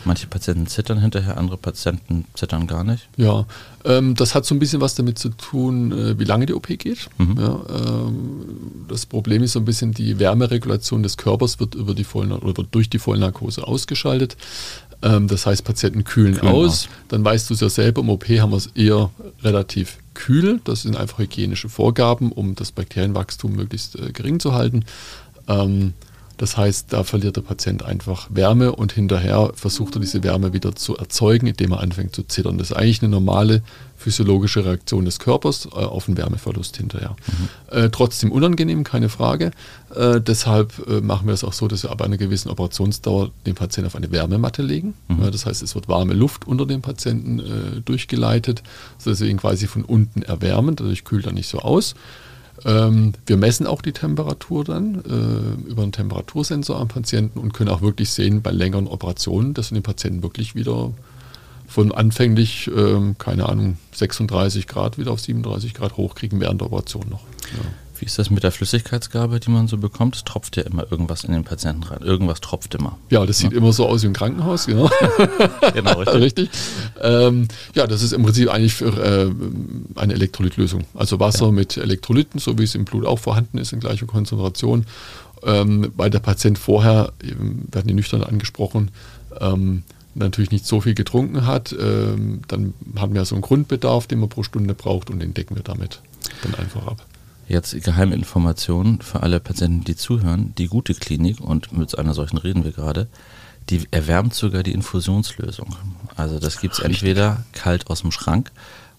Manche Patienten zittern hinterher, andere Patienten zittern gar nicht. Ja, ähm, das hat so ein bisschen was damit zu tun, äh, wie lange die OP geht. Mhm. Ja, ähm, das Problem ist so ein bisschen, die Wärmeregulation des Körpers wird, über die Vollna oder durch die Vollnarkose ausgeschaltet. Ähm, das heißt, Patienten kühlen, Kühlen aus. aus. Dann weißt du es ja selber, im OP haben wir es eher relativ kühl. Das sind einfach hygienische Vorgaben, um das Bakterienwachstum möglichst äh, gering zu halten. Ähm, das heißt, da verliert der Patient einfach Wärme und hinterher versucht er diese Wärme wieder zu erzeugen, indem er anfängt zu zittern. Das ist eigentlich eine normale physiologische Reaktion des Körpers äh, auf einen Wärmeverlust hinterher. Äh, trotzdem unangenehm, keine Frage. Äh, deshalb äh, machen wir es auch so, dass wir ab einer gewissen Operationsdauer den Patienten auf eine Wärmematte legen. Ja, das heißt, es wird warme Luft unter dem Patienten äh, durchgeleitet, sodass wir ihn quasi von unten erwärmen. Dadurch kühlt er nicht so aus. Ähm, wir messen auch die Temperatur dann äh, über einen Temperatursensor am Patienten und können auch wirklich sehen bei längeren Operationen, dass wir den Patienten wirklich wieder von anfänglich, ähm, keine Ahnung, 36 Grad wieder auf 37 Grad hochkriegen während der Operation noch. Ja. Wie ist das mit der Flüssigkeitsgabe, die man so bekommt? Es tropft ja immer irgendwas in den Patienten rein. Irgendwas tropft immer. Ja, das sieht immer so aus wie im Krankenhaus, genau. Genau, richtig. Ähm, ja, das ist im Prinzip eigentlich für, äh, eine Elektrolytlösung. Also Wasser mit Elektrolyten, so wie es im Blut auch vorhanden ist in gleicher Konzentration. Ähm, weil der Patient vorher, eben, werden die nüchtern angesprochen, ähm, natürlich nicht so viel getrunken hat. Ähm, dann haben wir so einen Grundbedarf, den man pro Stunde braucht und den decken wir damit dann einfach ab. Jetzt geheime Informationen für alle Patienten, die zuhören. Die gute Klinik, und mit einer solchen reden wir gerade, die erwärmt sogar die Infusionslösung. Also das gibt es entweder kalt aus dem Schrank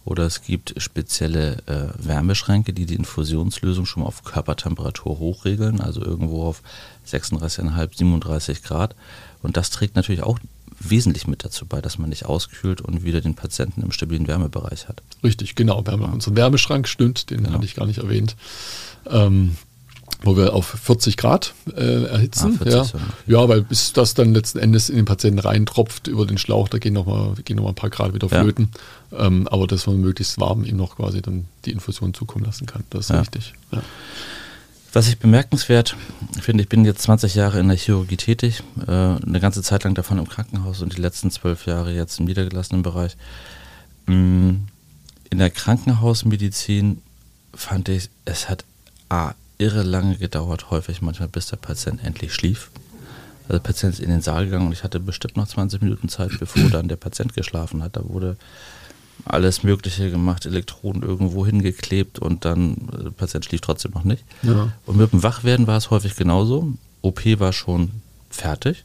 oder es gibt spezielle äh, Wärmeschränke, die die Infusionslösung schon mal auf Körpertemperatur hochregeln, also irgendwo auf 36,5, 37 Grad. Und das trägt natürlich auch wesentlich mit dazu bei, dass man nicht auskühlt und wieder den Patienten im stabilen Wärmebereich hat. Richtig, genau. Wir haben noch unseren Wärmeschrank, stimmt, den Genau. hatte ich gar nicht erwähnt. Ähm, wo wir auf 40 Grad äh, erhitzen. Ah, 40 ja. so. ja, weil bis das dann letzten Endes in den Patienten reintropft über den Schlauch, da gehen nochmal gehen noch mal ein paar Grad wieder Ja. flöten. Ähm, aber dass man möglichst warm ihm noch quasi dann die Infusion zukommen lassen kann. Das ist Ja. richtig. Ja. Was ich bemerkenswert finde, ich bin jetzt 20 Jahre in der Chirurgie tätig, äh, eine ganze Zeit lang davon im Krankenhaus und die letzten zwölf Jahre jetzt im niedergelassenen Bereich. Mm, In der Krankenhausmedizin fand ich, es hat A, irre lange gedauert, häufig manchmal, bis der Patient endlich schlief. Also der Patient ist in den Saal gegangen und ich hatte bestimmt noch 20 Minuten Zeit, bevor dann der Patient geschlafen hat. Da wurde alles Mögliche gemacht, Elektroden irgendwo hingeklebt und dann äh, der Patient schlief trotzdem noch nicht. Ja. Und mit dem Wachwerden war es häufig genauso. OP war schon fertig.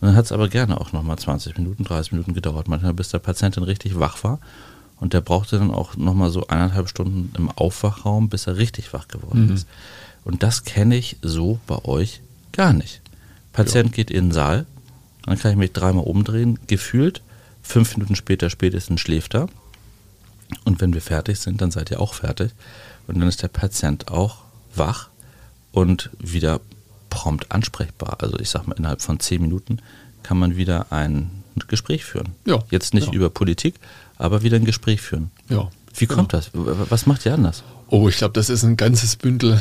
Und dann hat es aber gerne auch nochmal 20 Minuten, 30 Minuten gedauert, manchmal bis der Patient dann richtig wach war. Und der brauchte dann auch nochmal so eineinhalb Stunden im Aufwachraum, bis er richtig wach geworden Mhm. ist. Und das kenne ich so bei euch gar nicht. Patient geht in den Saal, dann kann ich mich dreimal umdrehen, gefühlt, fünf Minuten später spätestens schläft er. Und wenn wir fertig sind, dann seid ihr auch fertig. Und dann ist der Patient auch wach und wieder prompt ansprechbar. Also ich sag mal, innerhalb von zehn Minuten kann man wieder ein Gespräch führen. Ja, Jetzt nicht ja. über Politik, aber wieder ein Gespräch führen. Ja. Wie kommt das? W- Was macht ihr anders? Oh, ich glaube, das ist ein ganzes Bündel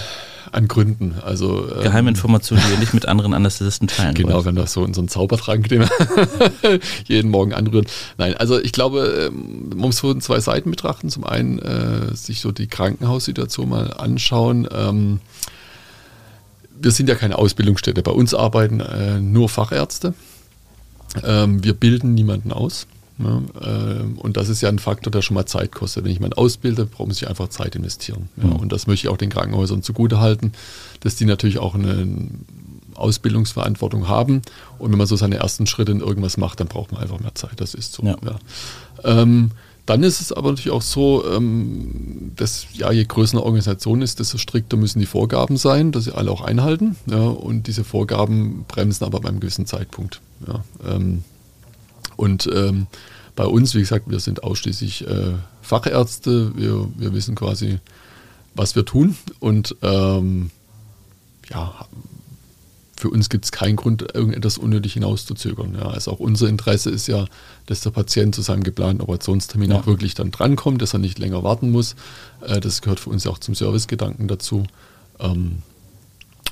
an Gründen. Also ähm, Geheime Informationen, die ihr nicht mit anderen Anästhesisten teilen Genau, wollt. wenn das so in so einen Zaubertrank, den wir jeden Morgen anrühren. Nein, also ich glaube, ähm, man muss von zwei Seiten betrachten. Zum einen äh, sich so die Krankenhaussituation mal anschauen. Ähm, wir sind ja keine Ausbildungsstätte. Bei uns arbeiten äh, nur Fachärzte. Ähm, wir bilden niemanden aus. Ja, ähm, und das ist ja ein Faktor, der schon mal Zeit kostet. Wenn ich jemanden ausbilde, brauche ich einfach Zeit investieren. Ja, Mhm. Und das möchte ich auch den Krankenhäusern zugutehalten, dass die natürlich auch eine Ausbildungsverantwortung haben. Und wenn man so seine ersten Schritte in irgendwas macht, dann braucht man einfach mehr Zeit. Das ist so. Ja. Ja. Ähm, dann ist es aber natürlich auch so, ähm, dass ja, je größer eine Organisation ist, desto strikter müssen die Vorgaben sein, dass sie alle auch einhalten. Ja, und diese Vorgaben bremsen aber beim gewissen Zeitpunkt. Ähm, und ähm, bei uns, wie gesagt, wir sind ausschließlich äh, Fachärzte. Wir, wir wissen quasi, was wir tun. Und ähm, ja, für uns gibt es keinen Grund, irgendetwas unnötig hinauszuzögern. Ja, also auch unser Interesse ist ja, dass der Patient zu seinem geplanten Operationstermin Ja. auch wirklich dann drankommt, dass er nicht länger warten muss. Äh, das gehört für uns ja auch zum Servicegedanken dazu. Ähm,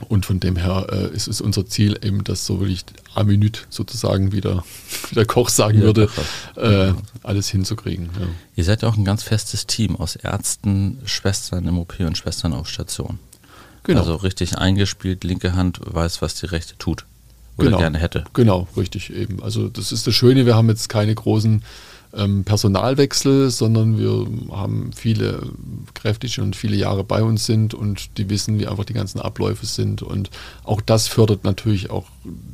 Und von dem her äh, ist es unser Ziel eben, dass so wirklich a Minute sozusagen, wie der, wie der Koch sagen Ja, würde, äh, alles hinzukriegen. Ja. Ihr seid ja auch ein ganz festes Team aus Ärzten, Schwestern im OP und Schwestern auf Station. Genau. Also richtig eingespielt, linke Hand weiß, was die rechte tut. Oder Genau. gerne hätte. Genau, richtig eben. Also das ist das Schöne, wir haben jetzt keine großen Personalwechsel, sondern wir haben viele Kräfte, die schon viele Jahre bei uns sind und die wissen, wie einfach die ganzen Abläufe sind. Und auch das fördert natürlich auch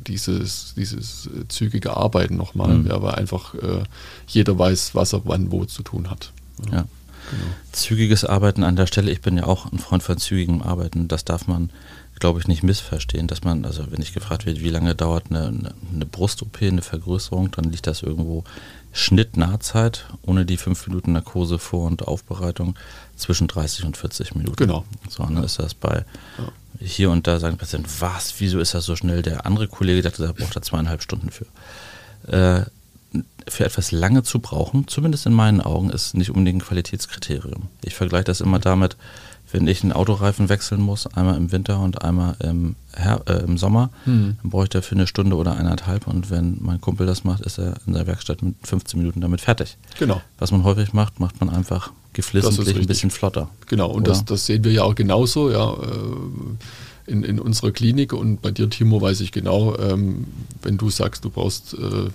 dieses, dieses äh, zügige Arbeiten nochmal, Mhm. ja, weil einfach äh, jeder weiß, was er wann wo zu tun hat. Ja. Genau. Zügiges Arbeiten an der Stelle, ich bin ja auch ein Freund von zügigem Arbeiten, das darf man, glaube ich, nicht missverstehen, dass man, also wenn ich gefragt wird, wie lange dauert eine, eine Brust-OP, eine Vergrößerung, dann liegt das irgendwo Schnitt-Nahzeit, ohne die fünf Minuten Narkose Vor- und Aufbereitung, zwischen 30 und 40 Minuten. Genau. So, dann ist das bei hier und da sagen Patienten, was, wieso ist das so schnell? Der andere Kollege dachte, er braucht da zweieinhalb Stunden für. Äh, für etwas lange zu brauchen, zumindest in meinen Augen, ist nicht unbedingt ein Qualitätskriterium. Ich vergleiche das immer damit, wenn ich einen Autoreifen wechseln muss, einmal im Winter und einmal im, Her äh, im Sommer, Hm. dann brauche ich dafür eine Stunde oder eineinhalb und wenn mein Kumpel das macht, ist er in der Werkstatt mit 15 Minuten damit fertig. Genau. Was man häufig macht, macht man einfach geflissentlich ein bisschen flotter. Genau, und das, das sehen wir ja auch genauso, ja, äh, in, in unserer Klinik und bei dir, Timo, weiß ich genau, ähm, wenn du sagst, du brauchst äh,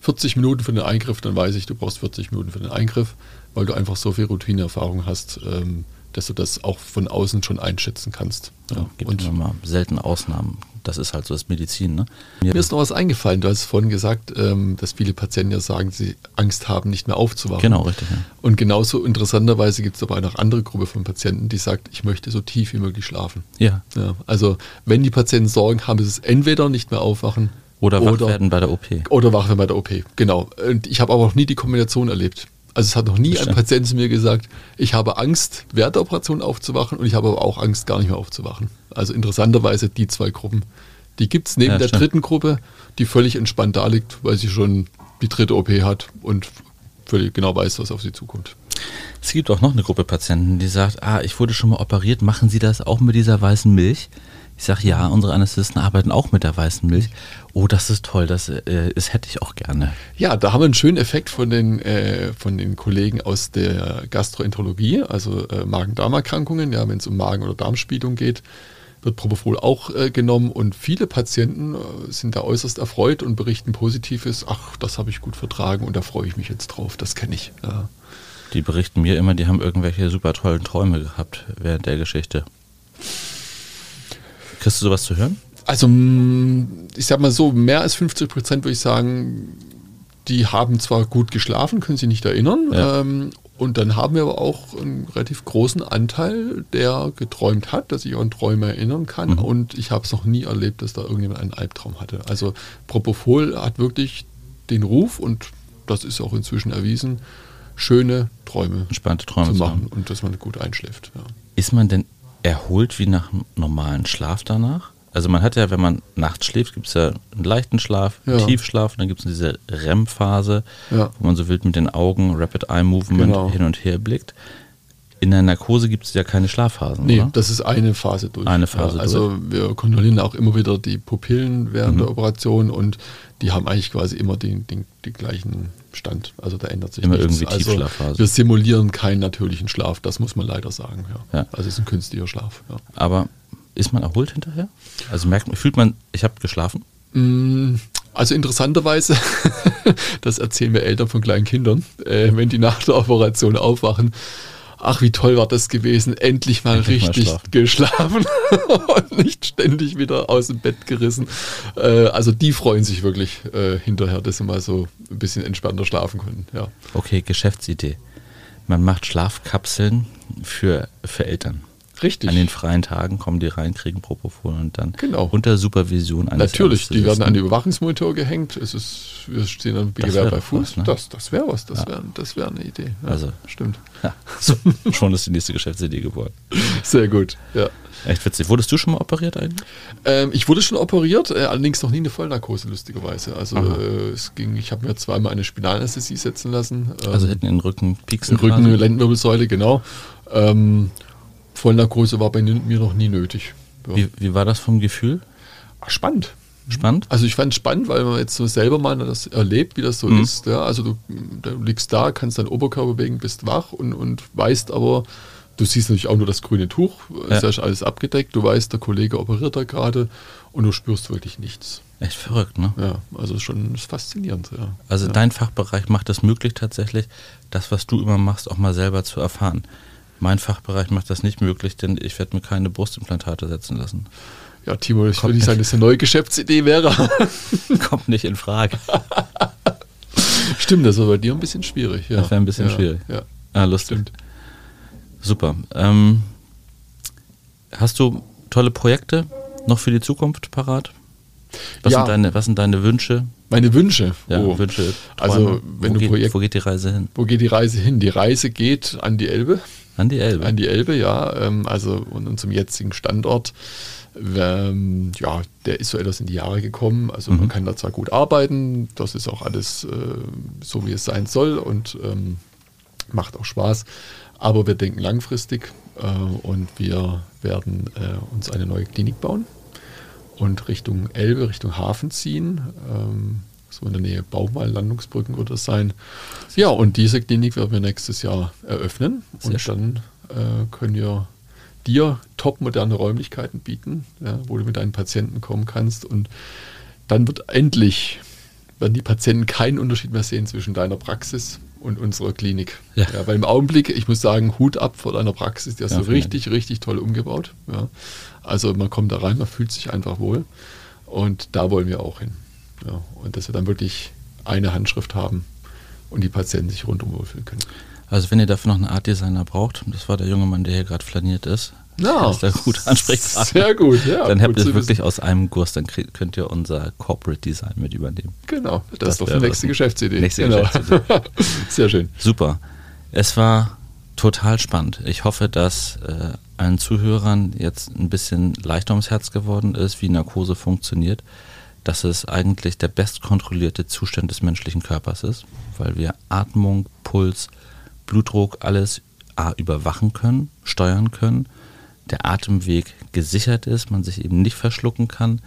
40 Minuten für den Eingriff, dann weiß ich, du brauchst 40 Minuten für den Eingriff, weil du einfach so viel Routineerfahrung hast, ähm, dass du das auch von außen schon einschätzen kannst. Ja. Ja, gibt und immer mal selten Ausnahmen. Das ist halt so das Medizin, ne? mir ist noch was eingefallen. Du hast vorhin gesagt, ähm, dass viele Patienten ja sagen, sie Angst haben, nicht mehr aufzuwachen. Genau, richtig. Ja. Und genauso interessanterweise gibt es aber auch andere Gruppe von Patienten, die sagt, ich möchte so tief wie möglich schlafen. ja. Ja, also wenn die Patienten Sorgen haben, ist es entweder nicht mehr aufwachen Oder wach werden bei der OP. oder wach werden bei der OP. Genau. Und ich habe aber noch nie die Kombination erlebt. Also es hat noch nie ein. Patient zu mir gesagt, ich habe Angst, während der Operation aufzuwachen und ich habe aber auch Angst, gar nicht mehr aufzuwachen. Also interessanterweise die zwei Gruppen. Die gibt es neben Ja, der stimmt. dritten Gruppe, die völlig entspannt da liegt, weil sie schon die dritte OP hat und völlig genau weiß, was auf sie zukommt. Es gibt auch noch eine Gruppe Patienten, die sagt, ah, ich wurde schon mal operiert, machen Sie das auch mit dieser weißen Milch? Ich sage, ja, unsere Anästhesisten arbeiten auch mit der weißen Milch. Oh, das ist toll, das, äh, das hätte ich auch gerne. Ja, da haben wir einen schönen Effekt von den, äh, von den Kollegen aus der Gastroenterologie, also äh, Magen-Darm-Erkrankungen. Ja, wenn es um Magen- oder Darmspiegelung geht, wird Propofol auch äh, genommen und viele Patienten äh, sind da äußerst erfreut und berichten Positives. Ach, das habe ich gut vertragen und da freue ich mich jetzt drauf. Das kenne ich. Ja. Die berichten mir immer, die haben irgendwelche super tollen Träume gehabt während der Geschichte. Kriegst du sowas zu hören? Also, ich sag mal so, mehr als 50 Prozent würde ich sagen, die haben zwar gut geschlafen, können sich nicht erinnern. Ja. Ähm, und dann haben wir aber auch einen relativ großen Anteil, der geträumt hat, dass sich an Träume erinnern kann. Mhm. Und ich habe es noch nie erlebt, dass da irgendjemand einen Albtraum hatte. Also Propofol hat wirklich den Ruf, und das ist auch inzwischen erwiesen, schöne Träume Entspannte Träume zu machen und dass man gut einschläft. Ja. Ist man denn erholt wie nach einem normalen Schlaf danach? Also man hat ja, wenn man nachts schläft, gibt es ja einen leichten Schlaf, einen Ja. Tiefschlaf, und dann gibt es diese REM-Phase, Ja. wo man so wild mit den Augen, Rapid Eye Movement Genau. hin und her blickt. In der Narkose gibt es ja keine Schlafphasen, Nee, oder? das ist eine Phase durch. Eine Phase ja, also wir kontrollieren auch immer wieder die Pupillen während Mhm. der Operation und die haben eigentlich quasi immer den, den, den gleichen Stand. Also da ändert sich Immer nichts. irgendwie also Tiefschlafphase. Wir simulieren keinen natürlichen Schlaf, das muss man leider sagen. Ja. Ja. Also es ist ein künstlicher Schlaf. Ja. Aber ist man erholt hinterher? Also merkt man, fühlt man, ich habe geschlafen? Mm, Also interessanterweise, das erzählen wir Eltern von kleinen Kindern, äh, wenn die nach der Operation aufwachen. Ach, wie toll war das gewesen, endlich mal Endlich mal richtig schlafen. geschlafen und nicht ständig wieder aus dem Bett gerissen. Äh, also die freuen sich wirklich äh, hinterher, dass sie mal so ein bisschen entspannter schlafen können. Ja. Okay, Geschäftsidee. Man macht Schlafkapseln für, für Eltern. Richtig. An den freien Tagen kommen die rein, kriegen Propofol und dann Genau. unter Supervision eines Natürlich, die werden an Anästhesisten. Überwachungsmonitor gehängt. Es ist, wir stehen dann Gewehr bei Fuß. was, ne? Das, das wäre was, das Ja. wäre das wär eine Idee. Ja, Also. stimmt. Ja, so, schon ist die nächste Geschäftsidee geworden. Sehr gut. Ja. Echt witzig. Wurdest du schon mal operiert eigentlich? Ähm, ich wurde schon operiert, äh, allerdings noch nie eine Vollnarkose, lustigerweise. Also äh, es ging, ich habe mir zweimal eine Spinalanästhesie setzen lassen. Ähm, Also hinten in den Rücken pieksen Rücken? Lendenwirbelsäule, genau. Ähm, Vollnarkose war bei mir noch nie nötig. Ja. Wie, wie war das vom Gefühl? Ach, spannend. Spannend? Also ich fand es spannend, weil man jetzt so selber mal das erlebt, wie das so Mhm. ist. Ja, also du, du liegst da, kannst deinen Oberkörper bewegen, bist wach und, und weißt aber, du siehst natürlich auch nur das grüne Tuch, Ja. ist ja alles abgedeckt, du weißt, der Kollege operiert da gerade und du spürst wirklich nichts. Echt verrückt, ne? Ja, also schon ist faszinierend. Ja. Also ja. dein Fachbereich macht es möglich tatsächlich, das, was du immer machst, auch mal selber zu erfahren. Mein Fachbereich macht das nicht möglich, denn ich werde mir keine Brustimplantate setzen lassen. ja, Timo, ich würde nicht sagen, dass es eine neue Geschäftsidee wäre. Kommt nicht in Frage. Stimmt, das war bei dir ein bisschen schwierig. Ja. Das wäre ein bisschen ja, schwierig. Ja, Ah, lustig. stimmt. Super. Ähm, hast du tolle Projekte noch für die Zukunft parat? Was, Ja. sind, deine, was sind deine Wünsche? Meine Wünsche. Ja, oh. Wünsche, Also, wenn wo, du geht, Projekt- wo geht die Reise hin? Wo geht die Reise hin? Die Reise geht an die Elbe. An die Elbe. An die Elbe, ja. Ähm, also und unserem jetzigen Standort. Ähm, ja, der ist so etwas in die Jahre gekommen. Also man kann da zwar gut arbeiten, das ist auch alles äh, so, wie es sein soll und ähm, macht auch Spaß. Aber wir denken langfristig äh, und wir werden äh, uns eine neue Klinik bauen und Richtung Elbe, Richtung Hafen ziehen. Ähm, so in der Nähe Baumal, Landungsbrücken wird das sein. Ja, und diese Klinik werden wir nächstes Jahr eröffnen. Sehr und schön. dann äh, können wir dir top moderne Räumlichkeiten bieten, ja, wo du mit deinen Patienten kommen kannst. Und dann wird endlich, werden die Patienten keinen Unterschied mehr sehen zwischen deiner Praxis und unserer Klinik. Ja. weil im Augenblick, ich muss sagen, Hut ab vor deiner Praxis, die hast Ja, du richtig, richtig toll umgebaut. Ja. Also man kommt da rein, man fühlt sich einfach wohl. Und da wollen wir auch hin. Ja. Und dass wir dann wirklich eine Handschrift haben und die Patienten sich rundum wohlfühlen können. Also wenn ihr dafür noch einen Art Designer braucht, das war der junge Mann, der hier gerade flaniert ist, Ja. das ist der gute Ansprechpartner. Sehr gut, ja. dann gut habt ihr es wirklich wissen. aus einem Guss, dann kriegt, könnt ihr unser Corporate Design mit übernehmen. Genau, das, Das ist doch die nächste. Geschäftsidee. Nächste genau. Geschäftsidee. Sehr schön. Super. Es war total spannend. Ich hoffe, dass äh, allen Zuhörern jetzt ein bisschen leichter ums Herz geworden ist, wie Narkose funktioniert, dass es eigentlich der bestkontrollierte Zustand des menschlichen Körpers ist, weil wir Atmung, Puls, Blutdruck, alles A, überwachen können, steuern können, der Atemweg gesichert ist, man sich eben nicht verschlucken kann,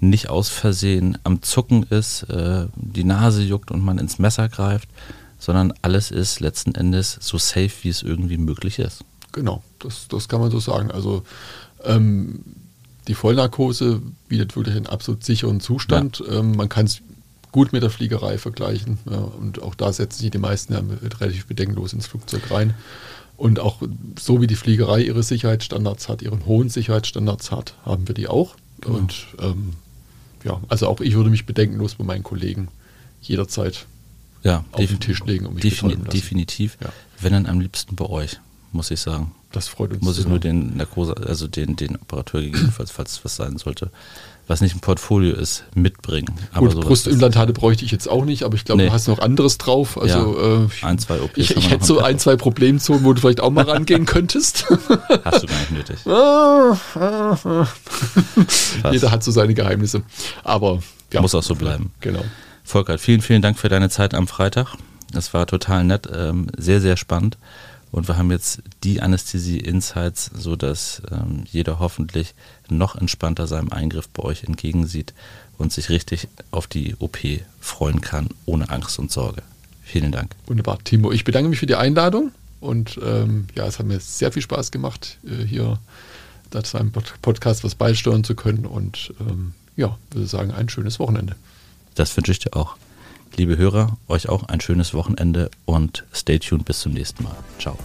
nicht aus Versehen am Zucken ist, äh, die Nase juckt und man ins Messer greift, sondern alles ist letzten Endes so safe, wie es irgendwie möglich ist. Genau, das, das kann man so sagen. Also ähm, die Vollnarkose bietet wirklich einen absolut sicheren Zustand. Ähm, man kann es gut mit der Fliegerei vergleichen. Ja, und auch da setzen sich die meisten ja relativ bedenkenlos ins Flugzeug rein. Und auch so wie die Fliegerei ihre Sicherheitsstandards hat, ihren hohen Sicherheitsstandards hat, haben wir die auch. Genau. Und ähm, ja, also auch ich würde mich bedenkenlos bei meinen Kollegen jederzeit Ja, auf den Tisch legen und mich defini lassen. definitiv. Ja. Wenn dann am liebsten bei euch, muss ich sagen. Das freut uns. Muss ich nur den Narkose, also den, den Operateur gegebenenfalls, falls was sein sollte, was nicht im Portfolio ist, mitbringen. Aber Gut, Brustimplantate bräuchte ich jetzt auch nicht, aber ich glaube, Nee. du hast noch anderes drauf. Also Ja, äh, ein, zwei OPs ich, ich hätte so ein, zwei Problemzonen, wo du vielleicht auch mal rangehen könntest. hast du gar nicht nötig. Jeder hat so seine Geheimnisse. Aber ja, Muss auch so bleiben. genau. Volker, vielen, vielen Dank für deine Zeit am Freitag. Das war total nett, ähm, sehr, sehr spannend. Und wir haben jetzt die Anästhesie-Insights, sodass ähm, jeder hoffentlich noch entspannter seinem Eingriff bei euch entgegensieht und sich richtig auf die OP freuen kann, ohne Angst und Sorge. Vielen Dank. Wunderbar. Timo, ich bedanke mich für die Einladung und ähm, ja, es hat mir sehr viel Spaß gemacht, äh, hier zu einem Pod- Podcast was beisteuern zu können und ähm, ja, würde sagen, ein schönes Wochenende. Das wünsche ich dir auch. Liebe Hörer, euch auch ein schönes Wochenende und stay tuned bis zum nächsten Mal. Ciao.